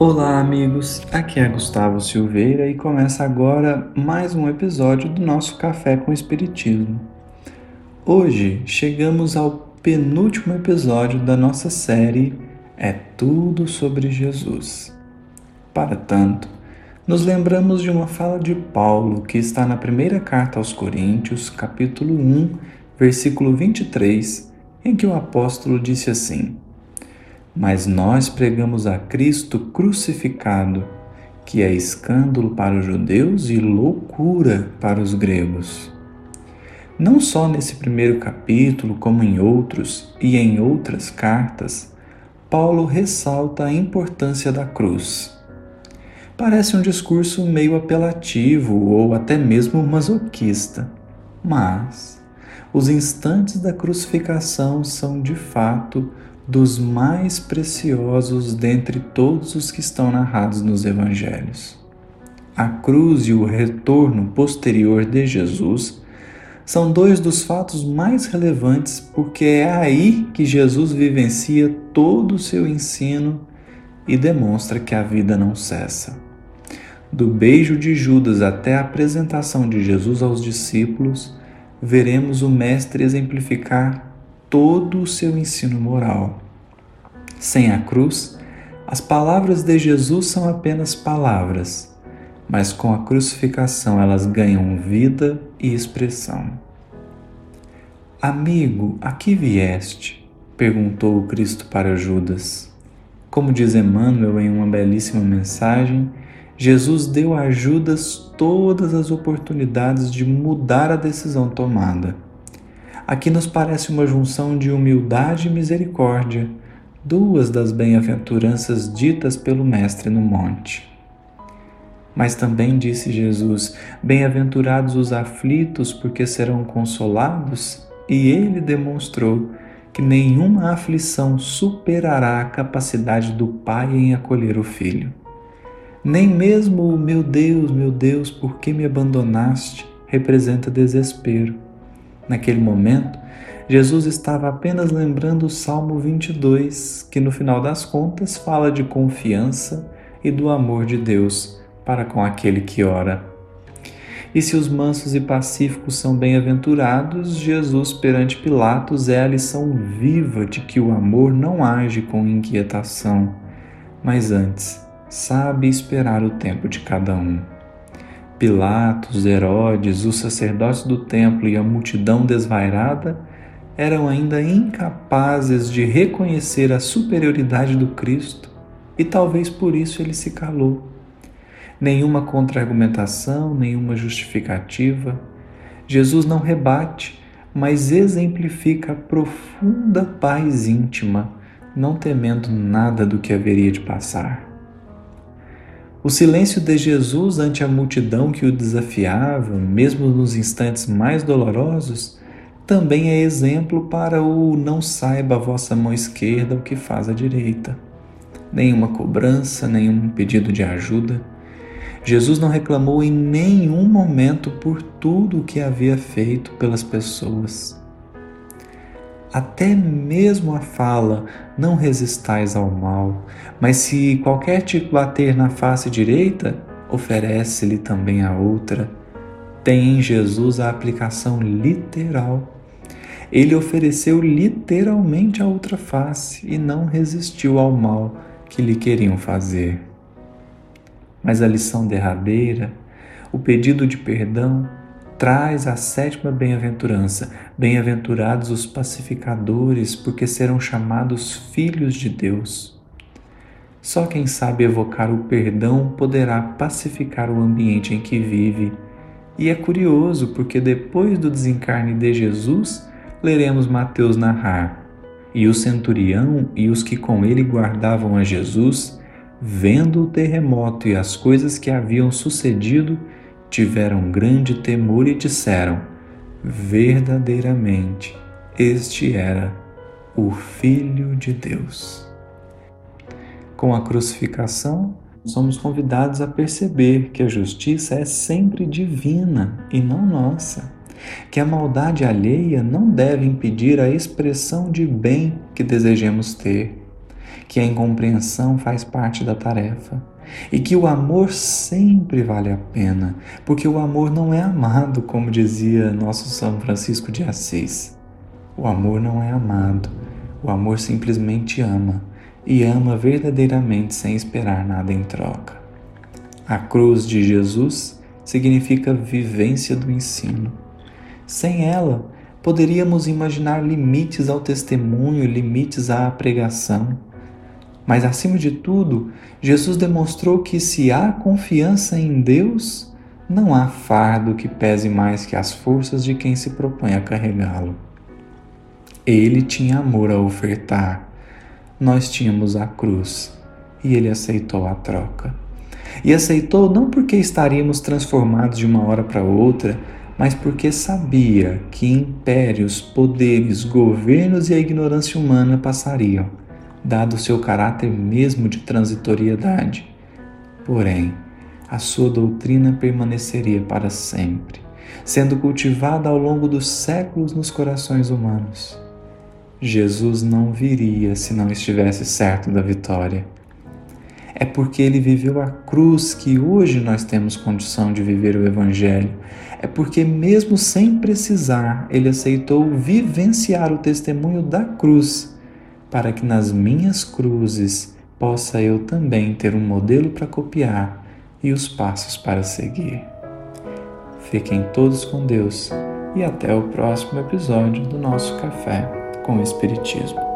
Olá, amigos. Aqui é Gustavo Silveira e começa agora mais um episódio do nosso Café com Espiritismo. Hoje chegamos ao penúltimo episódio da nossa série É Tudo sobre Jesus. Para tanto, nos lembramos de uma fala de Paulo que está na primeira carta aos Coríntios, capítulo 1, versículo 23, em que o apóstolo disse assim mas nós pregamos a Cristo crucificado, que é escândalo para os judeus e loucura para os gregos. Não só nesse primeiro capítulo, como em outros e em outras cartas, Paulo ressalta a importância da cruz. Parece um discurso meio apelativo ou até mesmo masoquista, mas os instantes da crucificação são de fato dos mais preciosos dentre todos os que estão narrados nos evangelhos. A cruz e o retorno posterior de Jesus são dois dos fatos mais relevantes porque é aí que Jesus vivencia todo o seu ensino e demonstra que a vida não cessa. Do beijo de Judas até a apresentação de Jesus aos discípulos, veremos o Mestre exemplificar todo o seu ensino moral. Sem a cruz, as palavras de Jesus são apenas palavras, mas com a crucificação elas ganham vida e expressão. Amigo, a que vieste? perguntou o Cristo para Judas. Como diz Emmanuel em uma belíssima mensagem, Jesus deu a Judas todas as oportunidades de mudar a decisão tomada Aqui nos parece uma junção de humildade e misericórdia, duas das bem-aventuranças ditas pelo Mestre no monte. Mas também disse Jesus: Bem-aventurados os aflitos, porque serão consolados, e ele demonstrou que nenhuma aflição superará a capacidade do Pai em acolher o Filho. Nem mesmo o meu Deus, meu Deus, por que me abandonaste representa desespero Naquele momento, Jesus estava apenas lembrando o Salmo 22, que no final das contas fala de confiança e do amor de Deus para com aquele que ora. E se os mansos e pacíficos são bem-aventurados, Jesus perante Pilatos é a lição viva de que o amor não age com inquietação, mas antes sabe esperar o tempo de cada um. Pilatos, Herodes, os sacerdotes do templo e a multidão desvairada eram ainda incapazes de reconhecer a superioridade do Cristo e talvez por isso ele se calou. Nenhuma contra-argumentação, nenhuma justificativa. Jesus não rebate, mas exemplifica a profunda paz íntima, não temendo nada do que haveria de passar. O silêncio de Jesus ante a multidão que o desafiava, mesmo nos instantes mais dolorosos, também é exemplo para o não saiba a vossa mão esquerda o que faz a direita. Nenhuma cobrança, nenhum pedido de ajuda. Jesus não reclamou em nenhum momento por tudo o que havia feito pelas pessoas até mesmo a fala, não resistais ao mal, mas se qualquer te bater na face direita, oferece-lhe também a outra. Tem em Jesus a aplicação literal. Ele ofereceu literalmente a outra face e não resistiu ao mal que lhe queriam fazer. Mas a lição derradeira, o pedido de perdão, traz a sétima bem-aventurança. Bem-aventurados os pacificadores, porque serão chamados filhos de Deus. Só quem sabe evocar o perdão poderá pacificar o ambiente em que vive. E é curioso porque depois do desencarne de Jesus, leremos Mateus narrar. E o centurião e os que com ele guardavam a Jesus, vendo o terremoto e as coisas que haviam sucedido, tiveram grande temor e disseram: Verdadeiramente, este era o Filho de Deus. Com a crucificação, somos convidados a perceber que a justiça é sempre divina e não nossa, que a maldade alheia não deve impedir a expressão de bem que desejemos ter, que a incompreensão faz parte da tarefa e que o amor sempre vale a pena, porque o amor não é amado, como dizia nosso São Francisco de Assis. O amor não é amado, o amor simplesmente ama e ama verdadeiramente sem esperar nada em troca. A cruz de Jesus significa vivência do ensino. Sem ela, poderíamos imaginar limites ao testemunho, limites à pregação. Mas, acima de tudo, Jesus demonstrou que se há confiança em Deus, não há fardo que pese mais que as forças de quem se propõe a carregá-lo. Ele tinha amor a ofertar, nós tínhamos a cruz e ele aceitou a troca. E aceitou não porque estaríamos transformados de uma hora para outra, mas porque sabia que impérios, poderes, governos e a ignorância humana passariam, dado o seu caráter mesmo de transitoriedade. Porém, a sua doutrina permaneceria para sempre, sendo cultivada ao longo dos séculos nos corações humanos. Jesus não viria se não estivesse certo da vitória. É porque ele viveu a cruz que hoje nós temos condição de viver o Evangelho. É porque, mesmo sem precisar, ele aceitou vivenciar o testemunho da cruz, para que nas minhas cruzes possa eu também ter um modelo para copiar e os passos para seguir. Fiquem todos com Deus e até o próximo episódio do nosso Café com o Espiritismo.